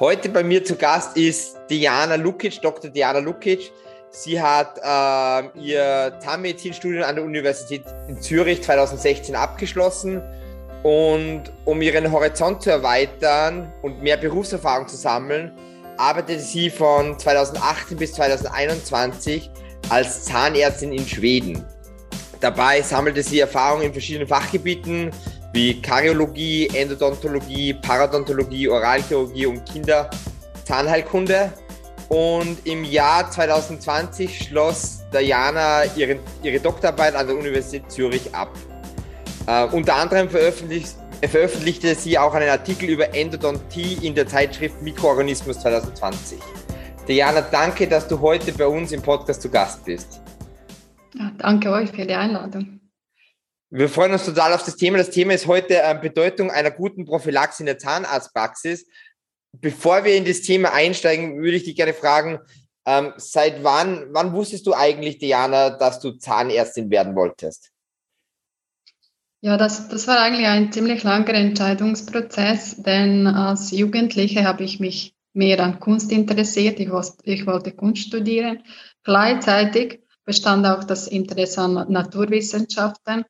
Heute bei mir zu Gast ist Diana Lukic, Dr. Diana Lukic. Sie hat äh, ihr Zahnmedizinstudium an der Universität in Zürich 2016 abgeschlossen und um ihren Horizont zu erweitern und mehr Berufserfahrung zu sammeln, arbeitete sie von 2018 bis 2021 als Zahnärztin in Schweden. Dabei sammelte sie Erfahrung in verschiedenen Fachgebieten wie Karyologie, Endodontologie, Paradontologie, Oralchirurgie und Kinderzahnheilkunde. Und im Jahr 2020 schloss Diana ihre, ihre Doktorarbeit an der Universität Zürich ab. Uh, unter anderem veröffentlicht, veröffentlichte sie auch einen Artikel über Endodontie in der Zeitschrift Mikroorganismus 2020. Diana, danke, dass du heute bei uns im Podcast zu Gast bist. Ja, danke euch für die Einladung. Wir freuen uns total auf das Thema. Das Thema ist heute äh, Bedeutung einer guten Prophylaxe in der Zahnarztpraxis. Bevor wir in das Thema einsteigen, würde ich dich gerne fragen, ähm, seit wann, wann wusstest du eigentlich, Diana, dass du Zahnärztin werden wolltest? Ja, das, das war eigentlich ein ziemlich langer Entscheidungsprozess, denn als Jugendliche habe ich mich mehr an Kunst interessiert. Ich, ich wollte Kunst studieren. Gleichzeitig bestand auch das Interesse an Naturwissenschaften.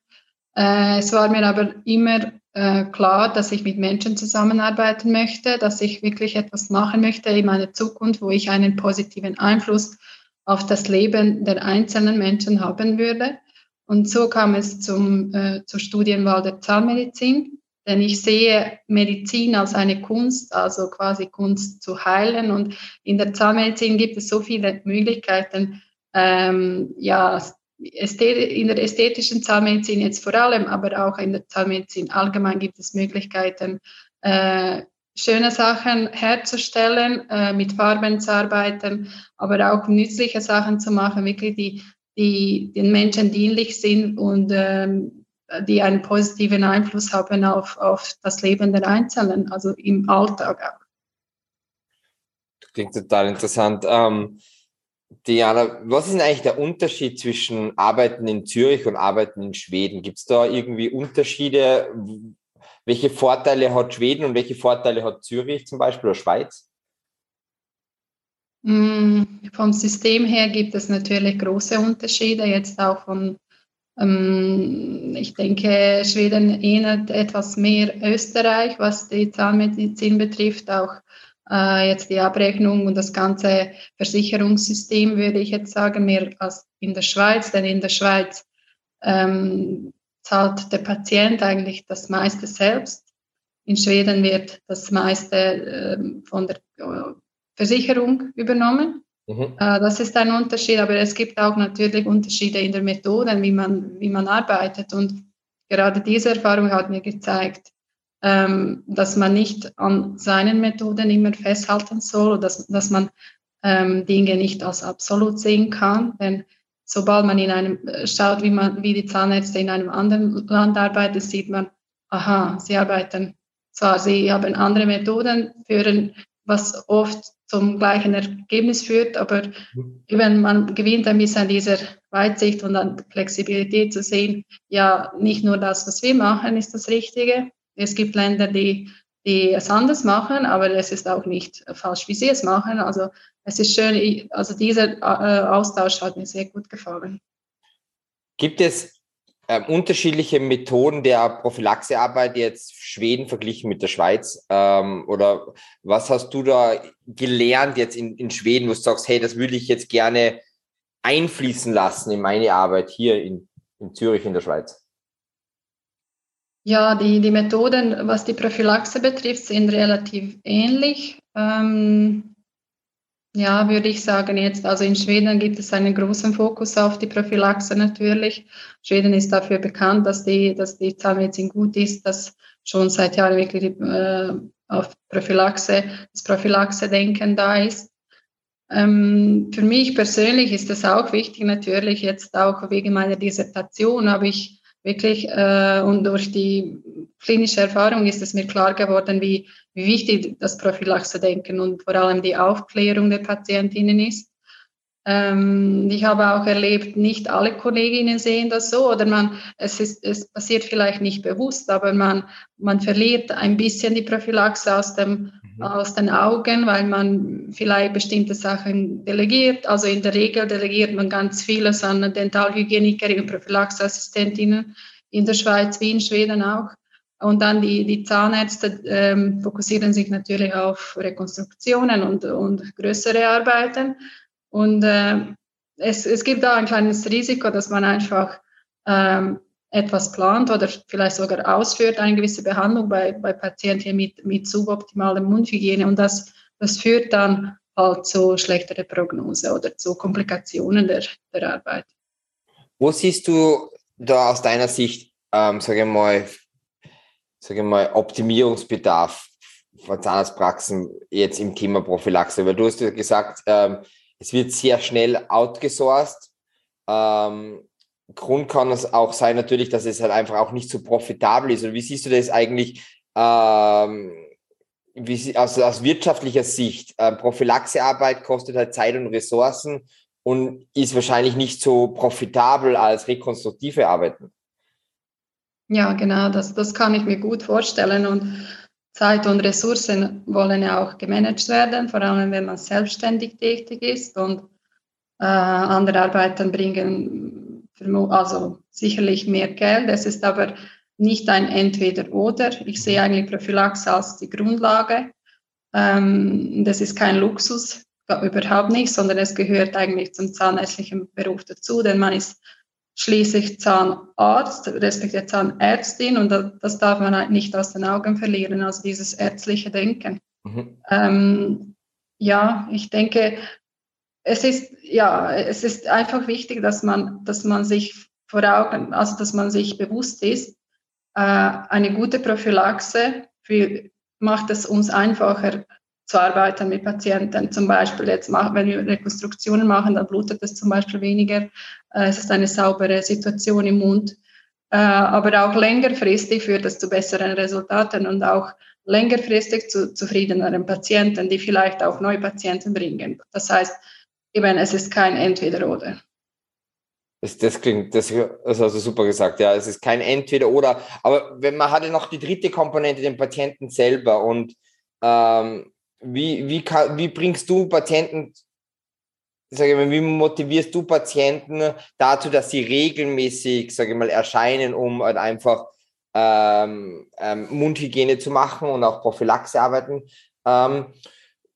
Äh, es war mir aber immer äh, klar, dass ich mit Menschen zusammenarbeiten möchte, dass ich wirklich etwas machen möchte in meiner Zukunft, wo ich einen positiven Einfluss auf das Leben der einzelnen Menschen haben würde. Und so kam es zum, äh, zur Studienwahl der Zahnmedizin, denn ich sehe Medizin als eine Kunst, also quasi Kunst zu heilen. Und in der Zahnmedizin gibt es so viele Möglichkeiten, ähm, ja, in der ästhetischen Zahnmedizin jetzt vor allem, aber auch in der Zahnmedizin allgemein gibt es Möglichkeiten, äh, schöne Sachen herzustellen, äh, mit Farben zu arbeiten, aber auch nützliche Sachen zu machen, wirklich die, die den Menschen dienlich sind und ähm, die einen positiven Einfluss haben auf, auf das Leben der Einzelnen, also im Alltag auch. Klingt total interessant. Ähm, Diana, was ist eigentlich der Unterschied zwischen Arbeiten in Zürich und Arbeiten in Schweden? Gibt es da irgendwie Unterschiede? Welche Vorteile hat Schweden und welche Vorteile hat Zürich zum Beispiel oder Schweiz? Mm, vom System her gibt es natürlich große Unterschiede, jetzt auch von, ähm, ich denke, Schweden ähnelt etwas mehr Österreich, was die Zahnmedizin betrifft, auch äh, jetzt die Abrechnung und das ganze Versicherungssystem, würde ich jetzt sagen, mehr als in der Schweiz, denn in der Schweiz ähm, zahlt der Patient eigentlich das meiste selbst. In Schweden wird das meiste äh, von der äh, Versicherung übernommen. Mhm. Äh, das ist ein Unterschied, aber es gibt auch natürlich Unterschiede in der Methode, wie man, wie man arbeitet. Und gerade diese Erfahrung hat mir gezeigt, ähm, dass man nicht an seinen Methoden immer festhalten soll, dass, dass man ähm, Dinge nicht als absolut sehen kann. Denn sobald man in einem äh, schaut, wie man, wie die Zahnärzte in einem anderen Land arbeiten, sieht man, aha, sie arbeiten zwar, sie haben andere Methoden, führen, was oft zum gleichen Ergebnis führt, aber wenn man gewinnt ein bisschen an dieser Weitsicht und an Flexibilität zu sehen, ja, nicht nur das, was wir machen, ist das Richtige, es gibt Länder, die, die es anders machen, aber es ist auch nicht falsch, wie sie es machen. Also es ist schön, also dieser äh, Austausch hat mir sehr gut gefallen. Gibt es äh, unterschiedliche Methoden der Prophylaxearbeit jetzt Schweden verglichen mit der Schweiz? Ähm, oder was hast du da gelernt jetzt in, in Schweden, wo du sagst, hey, das würde ich jetzt gerne einfließen lassen in meine Arbeit hier in, in Zürich in der Schweiz? Ja, die, die Methoden, was die Prophylaxe betrifft, sind relativ ähnlich. Ähm, ja, würde ich sagen jetzt. Also in Schweden gibt es einen großen Fokus auf die Prophylaxe natürlich. Schweden ist dafür bekannt, dass die, dass die Zahnmedizin gut ist, dass schon seit Jahren wirklich äh, auf Prophylaxe, das Prophylaxe-Denken da ist. Ähm, für mich persönlich ist das auch wichtig, natürlich jetzt auch wegen meiner Dissertation habe ich wirklich äh, und durch die klinische Erfahrung ist es mir klar geworden, wie, wie wichtig das Prophylaxe-Denken und vor allem die Aufklärung der Patientinnen ist. Ähm, ich habe auch erlebt, nicht alle Kolleginnen sehen das so oder man, es, ist, es passiert vielleicht nicht bewusst, aber man, man verliert ein bisschen die Prophylaxe aus dem. Aus den Augen, weil man vielleicht bestimmte Sachen delegiert. Also in der Regel delegiert man ganz vieles an Dentalhygieniker und Prophylaxeassistentinnen in der Schweiz wie in Schweden auch. Und dann die, die Zahnärzte ähm, fokussieren sich natürlich auf Rekonstruktionen und, und größere Arbeiten. Und äh, es, es gibt da ein kleines Risiko, dass man einfach ähm, etwas plant oder vielleicht sogar ausführt, eine gewisse Behandlung bei, bei Patienten mit, mit suboptimaler Mundhygiene. Und das, das führt dann halt zu schlechterer Prognose oder zu Komplikationen der, der Arbeit. Wo siehst du da aus deiner Sicht, ähm, sage mal, sage mal, Optimierungsbedarf von Zahnarztpraxen jetzt im Thema Prophylaxe? Weil du hast ja gesagt, ähm, es wird sehr schnell outgesourced. Ähm, Grund kann es auch sein, natürlich, dass es halt einfach auch nicht so profitabel ist. Und wie siehst du das eigentlich ähm, wie, aus, aus wirtschaftlicher Sicht? Ähm, Prophylaxearbeit kostet halt Zeit und Ressourcen und ist wahrscheinlich nicht so profitabel als rekonstruktive Arbeiten. Ja, genau, das, das kann ich mir gut vorstellen. Und Zeit und Ressourcen wollen ja auch gemanagt werden, vor allem wenn man selbstständig tätig ist. Und äh, andere Arbeiten bringen also sicherlich mehr Geld. Es ist aber nicht ein Entweder-Oder. Ich sehe eigentlich Prophylaxe als die Grundlage. Ähm, das ist kein Luxus, überhaupt nicht, sondern es gehört eigentlich zum zahnärztlichen Beruf dazu, denn man ist schließlich Zahnarzt, respektive Zahnärztin und das darf man halt nicht aus den Augen verlieren, also dieses ärztliche Denken. Mhm. Ähm, ja, ich denke, es ist, ja, es ist einfach wichtig, dass man, dass man sich vor Augen, also dass man sich bewusst ist, äh, eine gute Prophylaxe für, macht es uns einfacher, zu arbeiten mit Patienten. Zum Beispiel jetzt, machen, wenn wir Rekonstruktionen machen, dann blutet es zum Beispiel weniger. Äh, es ist eine saubere Situation im Mund. Äh, aber auch längerfristig führt es zu besseren Resultaten und auch längerfristig zu zufriedeneren Patienten, die vielleicht auch neue Patienten bringen. Das heißt, eben, es ist kein Entweder-Oder. Das, das klingt, das, hast du super gesagt, ja. Es ist kein Entweder-Oder. Aber wenn man hat ja noch die dritte Komponente, den Patienten selber. Und ähm, wie, wie, kann, wie bringst du Patienten, sage ich mal, wie motivierst du Patienten dazu, dass sie regelmäßig, sage ich mal, erscheinen, um halt einfach ähm, ähm, Mundhygiene zu machen und auch Prophylaxe arbeiten?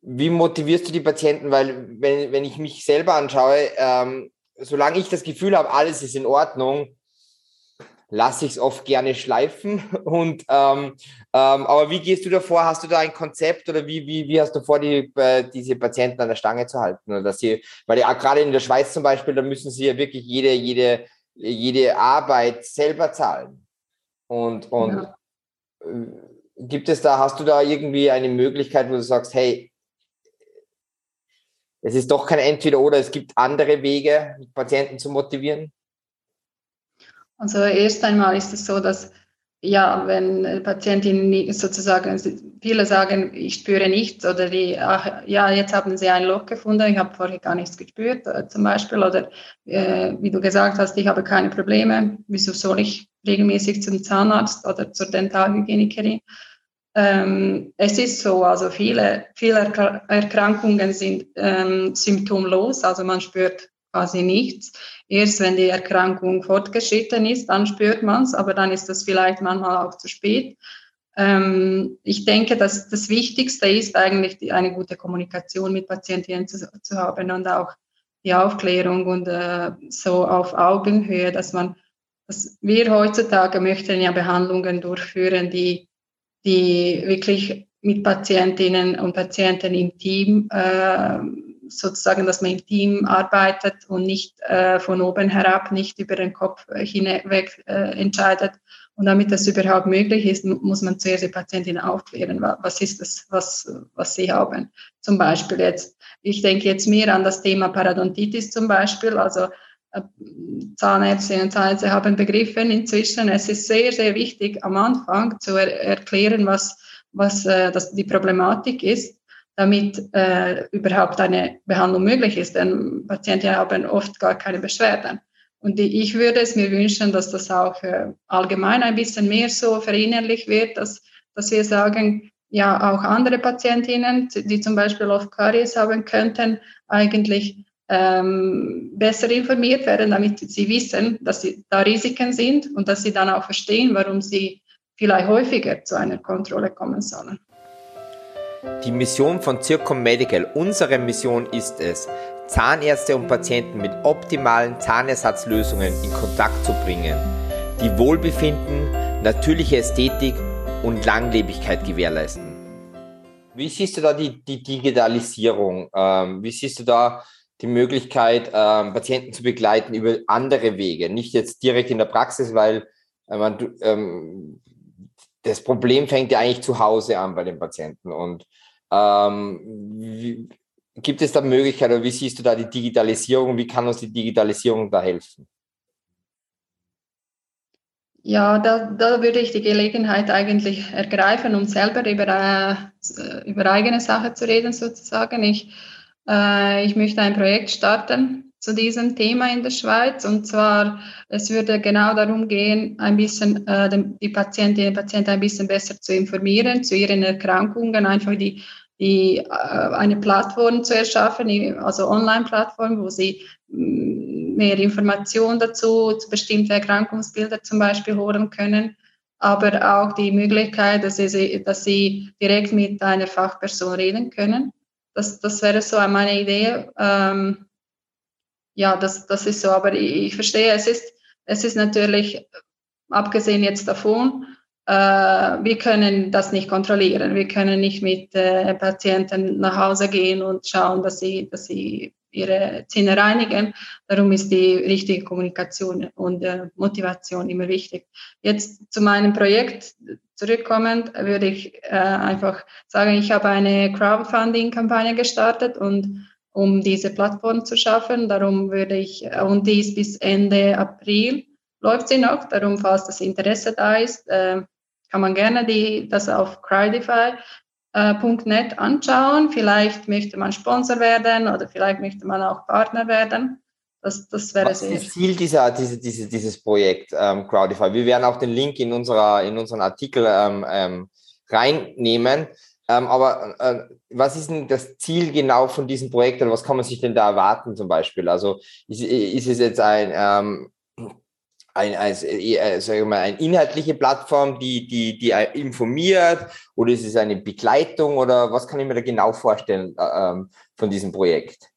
Wie motivierst du die Patienten? Weil, wenn, wenn ich mich selber anschaue, ähm, solange ich das Gefühl habe, alles ist in Ordnung, lasse ich es oft gerne schleifen. Und ähm, ähm, aber wie gehst du davor? Hast du da ein Konzept oder wie, wie, wie hast du vor, die, äh, diese Patienten an der Stange zu halten? Oder dass sie, weil ja gerade in der Schweiz zum Beispiel, da müssen sie ja wirklich jede, jede, jede Arbeit selber zahlen. Und, und ja. Äh, gibt es da, hast du da irgendwie eine Möglichkeit, wo du sagst, hey, es ist doch kein Entweder oder, es gibt andere Wege, Patienten zu motivieren? Also erst einmal ist es so, dass ja, wenn Patientinnen sozusagen, viele sagen, ich spüre nichts oder die, ach, ja, jetzt haben sie ein Loch gefunden, ich habe vorher gar nichts gespürt äh, zum Beispiel oder äh, wie du gesagt hast, ich habe keine Probleme, wieso soll ich regelmäßig zum Zahnarzt oder zur Dentalhygienikerin? Ähm, es ist so, also viele, viele Erkrankungen sind ähm, symptomlos, also man spürt quasi nichts. Erst wenn die Erkrankung fortgeschritten ist, dann spürt man es, aber dann ist das vielleicht manchmal auch zu spät. Ähm, ich denke, dass das Wichtigste ist eigentlich die, eine gute Kommunikation mit Patienten zu, zu, haben und auch die Aufklärung und äh, so auf Augenhöhe, dass man, dass wir heutzutage möchten ja Behandlungen durchführen, die, die wirklich mit Patientinnen und Patienten im Team äh, sozusagen, dass man im Team arbeitet und nicht äh, von oben herab, nicht über den Kopf hinweg äh, entscheidet. Und damit das überhaupt möglich ist, muss man zuerst die Patientin aufklären, was ist das, was, was sie haben. Zum Beispiel jetzt, ich denke jetzt mehr an das Thema Parodontitis zum Beispiel, also Zahnärztinnen und Zahnärzte haben begriffen inzwischen, es ist sehr, sehr wichtig am Anfang zu er erklären, was, was äh, das die Problematik ist damit äh, überhaupt eine Behandlung möglich ist. Denn Patienten haben oft gar keine Beschwerden. Und ich würde es mir wünschen, dass das auch äh, allgemein ein bisschen mehr so verinnerlicht wird, dass, dass wir sagen, ja auch andere Patientinnen, die zum Beispiel oft Karies haben könnten, eigentlich ähm, besser informiert werden, damit sie wissen, dass sie da Risiken sind und dass sie dann auch verstehen, warum sie vielleicht häufiger zu einer Kontrolle kommen sollen. Die Mission von Circom Medical, unsere Mission ist es, Zahnärzte und Patienten mit optimalen Zahnersatzlösungen in Kontakt zu bringen, die Wohlbefinden, natürliche Ästhetik und Langlebigkeit gewährleisten. Wie siehst du da die, die Digitalisierung? Ähm, wie siehst du da die Möglichkeit, ähm, Patienten zu begleiten über andere Wege? Nicht jetzt direkt in der Praxis, weil äh, man, ähm, das Problem fängt ja eigentlich zu Hause an bei den Patienten. Und ähm, wie, gibt es da Möglichkeiten oder wie siehst du da die Digitalisierung? Wie kann uns die Digitalisierung da helfen? Ja, da, da würde ich die Gelegenheit eigentlich ergreifen, um selber über, äh, über eigene Sache zu reden, sozusagen. Ich, ich möchte ein Projekt starten zu diesem Thema in der Schweiz. Und zwar, es würde genau darum gehen, ein bisschen äh, die Patientinnen und Patienten ein bisschen besser zu informieren zu ihren Erkrankungen, einfach die die, äh, eine Plattform zu erschaffen, also Online-Plattform, wo sie mm, mehr Informationen dazu, zu bestimmten Erkrankungsbildern zum Beispiel holen können, aber auch die Möglichkeit, dass sie, dass sie direkt mit einer Fachperson reden können. Das, das wäre so meine Idee. Ähm, ja, das, das ist so, aber ich, ich verstehe, es ist, es ist natürlich, abgesehen jetzt davon, äh, wir können das nicht kontrollieren. Wir können nicht mit äh, Patienten nach Hause gehen und schauen, dass sie, dass sie ihre Zähne reinigen. Darum ist die richtige Kommunikation und äh, Motivation immer wichtig. Jetzt zu meinem Projekt zurückkommend würde ich äh, einfach sagen, ich habe eine Crowdfunding-Kampagne gestartet und um diese Plattform zu schaffen. Darum würde ich, und dies bis Ende April läuft sie noch. Darum, falls das Interesse da ist, äh, kann man gerne die, das auf Crowdify.net äh, anschauen. Vielleicht möchte man Sponsor werden oder vielleicht möchte man auch Partner werden. Das, das wäre Was ist das Ziel dieser, diese, diese, dieses Projekt ähm, Crowdify? Wir werden auch den Link in, unserer, in unseren Artikel ähm, ähm, reinnehmen. Ähm, aber äh, was ist denn das Ziel genau von diesem Projekt oder was kann man sich denn da erwarten zum Beispiel? Also ist, ist es jetzt ein, ähm, ein, als, äh, sag ich mal, eine inhaltliche Plattform, die, die, die informiert oder ist es eine Begleitung oder was kann ich mir da genau vorstellen äh, ähm, von diesem Projekt?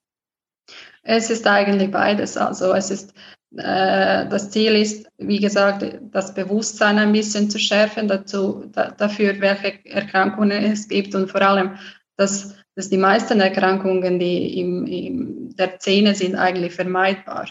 Es ist eigentlich beides. Also es ist äh, das Ziel ist, wie gesagt, das Bewusstsein ein bisschen zu schärfen dazu, da, dafür, welche Erkrankungen es gibt und vor allem, dass, dass die meisten Erkrankungen, die im, im der Zähne sind, eigentlich vermeidbar.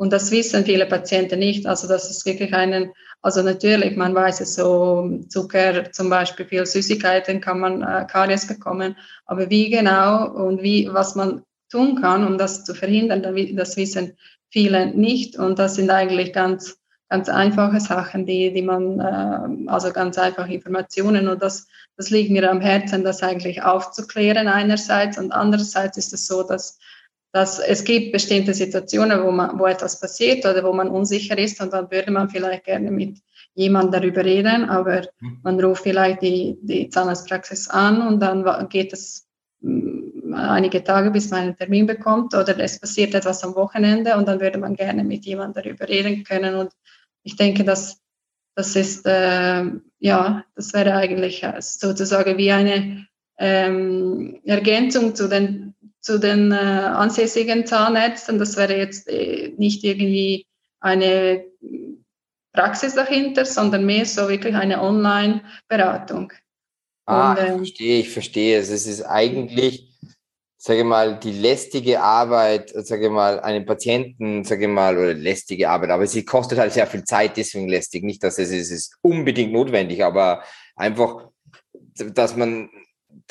Und das wissen viele Patienten nicht. Also das ist wirklich einen, also natürlich, man weiß es so, Zucker zum Beispiel, viel Süßigkeiten kann man äh, Karies bekommen. Aber wie genau und wie, was man tun kann, um das zu verhindern, das wissen viele nicht. Und das sind eigentlich ganz, ganz einfache Sachen, die, die man, äh, also ganz einfache Informationen. Und das, das liegt mir am Herzen, das eigentlich aufzuklären einerseits. Und andererseits ist es so, dass dass es gibt bestimmte Situationen, wo, man, wo etwas passiert oder wo man unsicher ist und dann würde man vielleicht gerne mit jemandem darüber reden, aber mhm. man ruft vielleicht die, die Zahnarztpraxis an und dann geht es mm, einige Tage, bis man einen Termin bekommt oder es passiert etwas am Wochenende und dann würde man gerne mit jemandem darüber reden können und ich denke, dass das ist, äh, ja, das wäre eigentlich sozusagen wie eine ähm, Ergänzung zu den zu den äh, ansässigen Zahnärzten. Das wäre jetzt äh, nicht irgendwie eine Praxis dahinter, sondern mehr so wirklich eine Online-Beratung. Ah, ich ähm, verstehe, ich verstehe. Es ist eigentlich, sage mal, die lästige Arbeit, sage mal, einen Patienten, sage mal, oder lästige Arbeit, aber sie kostet halt sehr viel Zeit, deswegen lästig. Nicht, dass es, es ist unbedingt notwendig, aber einfach, dass man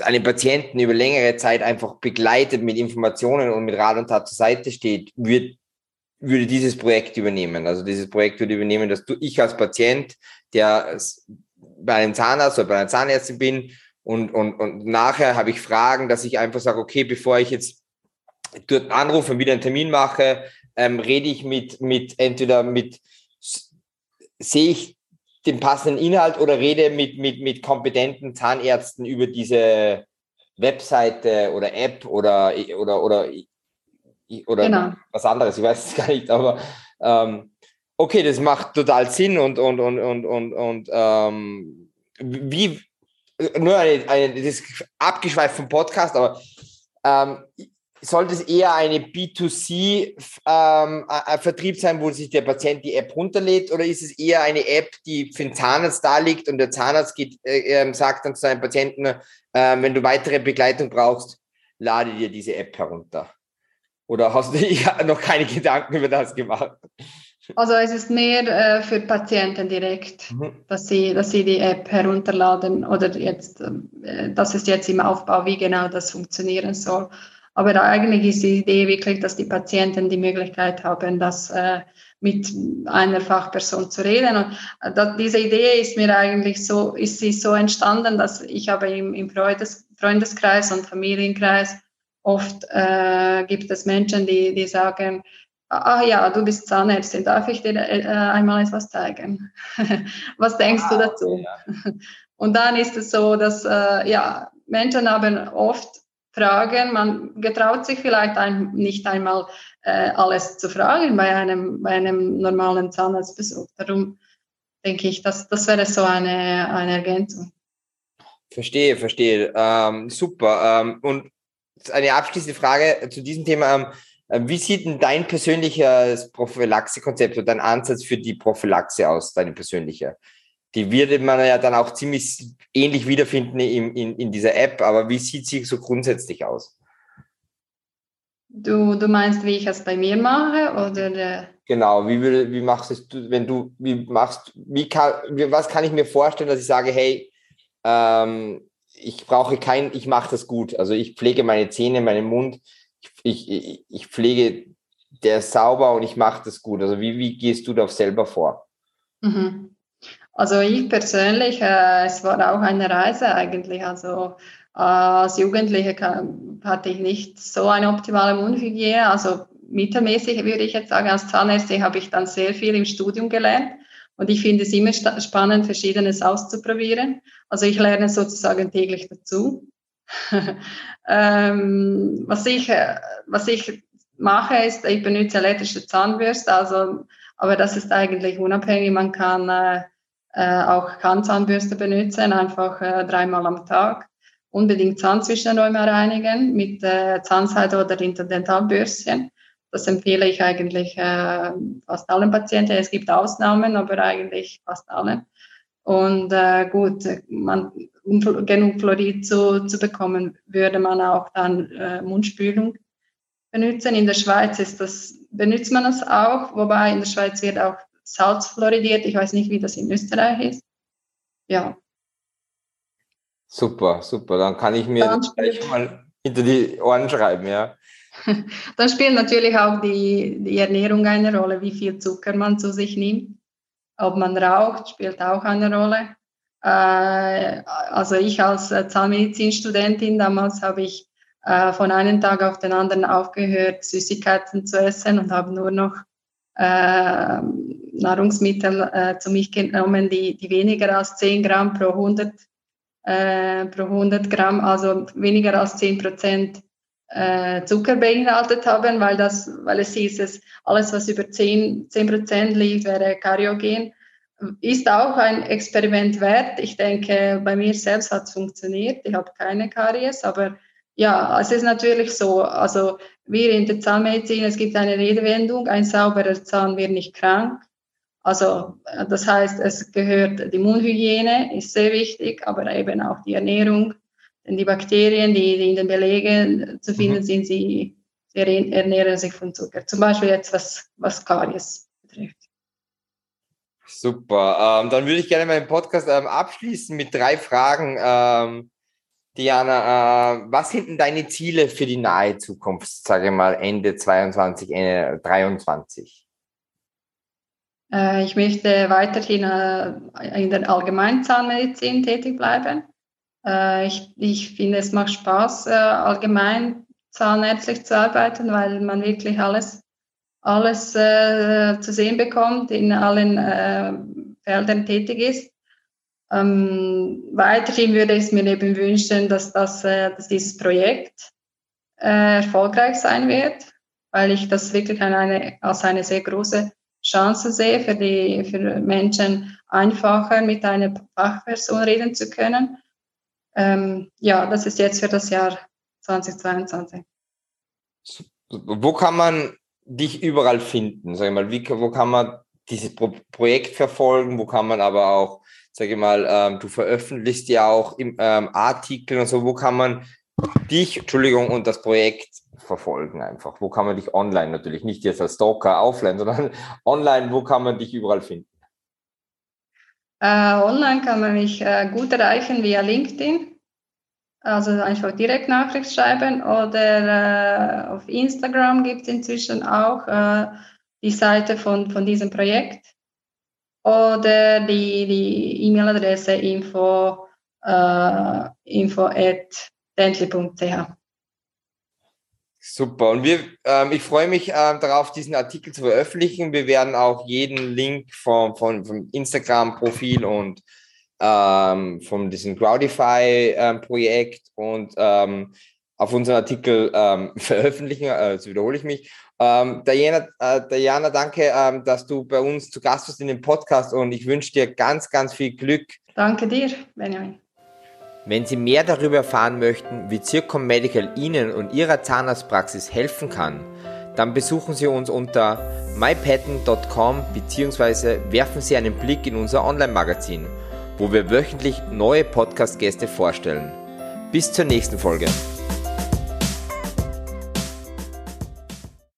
einen Patienten über längere Zeit einfach begleitet mit Informationen und mit Rat und Tat zur Seite steht, wird, würde dieses Projekt übernehmen. Also dieses Projekt würde übernehmen, dass du, ich als Patient, der bei einem Zahnarzt oder bei einer Zahnärztin bin und, und, und nachher habe ich Fragen, dass ich einfach sage, okay, bevor ich jetzt dort anrufe und wieder einen Termin mache, ähm, rede ich mit, mit entweder mit, sehe ich den passenden Inhalt oder rede mit, mit, mit kompetenten Zahnärzten über diese Webseite oder App oder, oder, oder, oder genau. was anderes, ich weiß es gar nicht, aber ähm, okay, das macht total Sinn und, und, und, und, und, und ähm, wie, nur eine, eine, das ist abgeschweift vom Podcast, aber ähm, sollte es eher eine B2C-Vertrieb ähm, sein, wo sich der Patient die App runterlädt, oder ist es eher eine App, die für den Zahnarzt da liegt und der Zahnarzt geht, äh, ähm, sagt dann zu seinem Patienten, äh, wenn du weitere Begleitung brauchst, lade dir diese App herunter? Oder hast du noch keine Gedanken über das gemacht? Also es ist mehr äh, für Patienten direkt, mhm. dass, sie, dass sie die App herunterladen oder jetzt, äh, dass es jetzt im Aufbau, wie genau das funktionieren soll. Aber eigentlich ist die Idee wirklich, dass die Patienten die Möglichkeit haben, das äh, mit einer Fachperson zu reden. Und äh, das, diese Idee ist mir eigentlich so, ist sie so entstanden, dass ich habe im, im Freundes, Freundeskreis und Familienkreis oft äh, gibt es Menschen, die, die sagen, ah ja, du bist Zahnärztin, darf ich dir äh, einmal etwas zeigen? Was denkst wow, du dazu? Ja. Und dann ist es so, dass äh, ja, Menschen haben oft Fragen, man getraut sich vielleicht ein, nicht einmal äh, alles zu fragen bei einem, bei einem normalen Zahnarztbesuch. Darum denke ich, dass das wäre so eine, eine Ergänzung. Verstehe, verstehe. Ähm, super. Ähm, und eine abschließende Frage zu diesem Thema. Ähm, äh, wie sieht denn dein persönliches Prophylaxe-Konzept oder dein Ansatz für die Prophylaxe aus, deine persönliche? Die würde man ja dann auch ziemlich ähnlich wiederfinden in, in, in dieser App, aber wie sieht sie so grundsätzlich aus? Du, du meinst, wie ich es bei mir mache? Oder? Genau, wie, würde, wie machst du, wenn du, wie machst, wie kann, was kann ich mir vorstellen, dass ich sage, hey, ähm, ich brauche kein, ich mache das gut. Also ich pflege meine Zähne, meinen Mund, ich, ich, ich pflege, der sauber und ich mache das gut. Also wie, wie gehst du da selber vor? Mhm. Also ich persönlich, äh, es war auch eine Reise eigentlich. Also äh, als Jugendliche kann, hatte ich nicht so eine optimale Mundhygiene. Also mittelmäßig würde ich jetzt sagen, als Zahnärztin habe ich dann sehr viel im Studium gelernt. Und ich finde es immer spannend, Verschiedenes auszuprobieren. Also ich lerne sozusagen täglich dazu. ähm, was, ich, was ich mache, ist, ich benutze elektrische Zahnbürste, also, aber das ist eigentlich unabhängig. Man kann äh, äh, auch Kannzahnbürste benutzen, einfach äh, dreimal am Tag. Unbedingt Zahnzwischenräume reinigen mit äh, Zahnseide oder Interdentalbürstchen. Das empfehle ich eigentlich äh, fast allen Patienten. Es gibt Ausnahmen, aber eigentlich fast allen. Und äh, gut, man, um genug Fluorid zu, zu bekommen, würde man auch dann äh, Mundspülung benutzen. In der Schweiz ist das, benutzt man das auch, wobei in der Schweiz wird auch Salz fluoridiert. Ich weiß nicht, wie das in Österreich ist. Ja. Super, super. Dann kann ich mir dann das gleich mal hinter die Ohren schreiben, ja. Dann spielt natürlich auch die, die Ernährung eine Rolle, wie viel Zucker man zu sich nimmt. Ob man raucht, spielt auch eine Rolle. Äh, also ich als äh, Zahnmedizinstudentin damals habe ich äh, von einem Tag auf den anderen aufgehört, Süßigkeiten zu essen und habe nur noch Nahrungsmittel zu mich genommen, die, die weniger als 10 Gramm pro 100, pro 100 Gramm, also weniger als 10 Prozent Zucker beinhaltet haben, weil, das, weil es hieß, es, alles, was über 10, 10 Prozent liegt, wäre kariogen ist auch ein Experiment wert. Ich denke, bei mir selbst hat es funktioniert. Ich habe keine Karies, aber ja, es ist natürlich so. Also wir in der Zahnmedizin, es gibt eine Redewendung, ein sauberer Zahn wird nicht krank. Also das heißt, es gehört, die Mundhygiene ist sehr wichtig, aber eben auch die Ernährung. Denn die Bakterien, die, die in den Belegen zu finden mhm. sind, sie, sie ernähren sich von Zucker. Zum Beispiel jetzt was, was Karies betrifft. Super. Ähm, dann würde ich gerne meinen Podcast ähm, abschließen mit drei Fragen. Ähm, Diana, äh, was sind denn deine Ziele für die nahe Zukunft, sage ich mal Ende 22, Ende 23? Äh, ich möchte weiterhin äh, in der Allgemeinzahnmedizin tätig bleiben. Äh, ich, ich finde, es macht Spaß, äh, allgemein zahnärztlich zu arbeiten, weil man wirklich alles alles äh, zu sehen bekommt in allen Feldern tätig ist. Ähm, weiterhin würde ich mir eben wünschen, dass, das, äh, dass dieses Projekt äh, erfolgreich sein wird, weil ich das wirklich eine, als eine sehr große Chance sehe, für die für Menschen einfacher mit einer Fachperson reden zu können. Ähm, ja, das ist jetzt für das Jahr 2022. Wo kann man dich überall finden? Sag mal, wie, wo kann man dieses Pro Projekt verfolgen? Wo kann man aber auch, sage ich mal, ähm, du veröffentlichst ja auch im, ähm, Artikel und so. Wo kann man dich, Entschuldigung, und das Projekt verfolgen einfach? Wo kann man dich online natürlich, nicht jetzt als Stalker offline, sondern online, wo kann man dich überall finden? Äh, online kann man mich äh, gut erreichen via LinkedIn. Also einfach direkt Nachricht schreiben oder äh, auf Instagram gibt es inzwischen auch äh, die Seite von, von diesem Projekt oder die E-Mail-Adresse info, äh, info at dently.ch. Super. Und wir, ähm, ich freue mich ähm, darauf, diesen Artikel zu veröffentlichen. Wir werden auch jeden Link vom, vom, vom Instagram-Profil und ähm, von diesem Crowdify-Projekt ähm, und ähm, auf unseren Artikel ähm, veröffentlichen. Äh, jetzt wiederhole ich mich. Ähm, Diana, äh, Diana, danke, ähm, dass du bei uns zu Gast bist in dem Podcast und ich wünsche dir ganz, ganz viel Glück. Danke dir, Benjamin. Wenn Sie mehr darüber erfahren möchten, wie Zircom Medical Ihnen und Ihrer Zahnarztpraxis helfen kann, dann besuchen Sie uns unter mypatent.com bzw. werfen Sie einen Blick in unser Online-Magazin, wo wir wöchentlich neue Podcast-Gäste vorstellen. Bis zur nächsten Folge.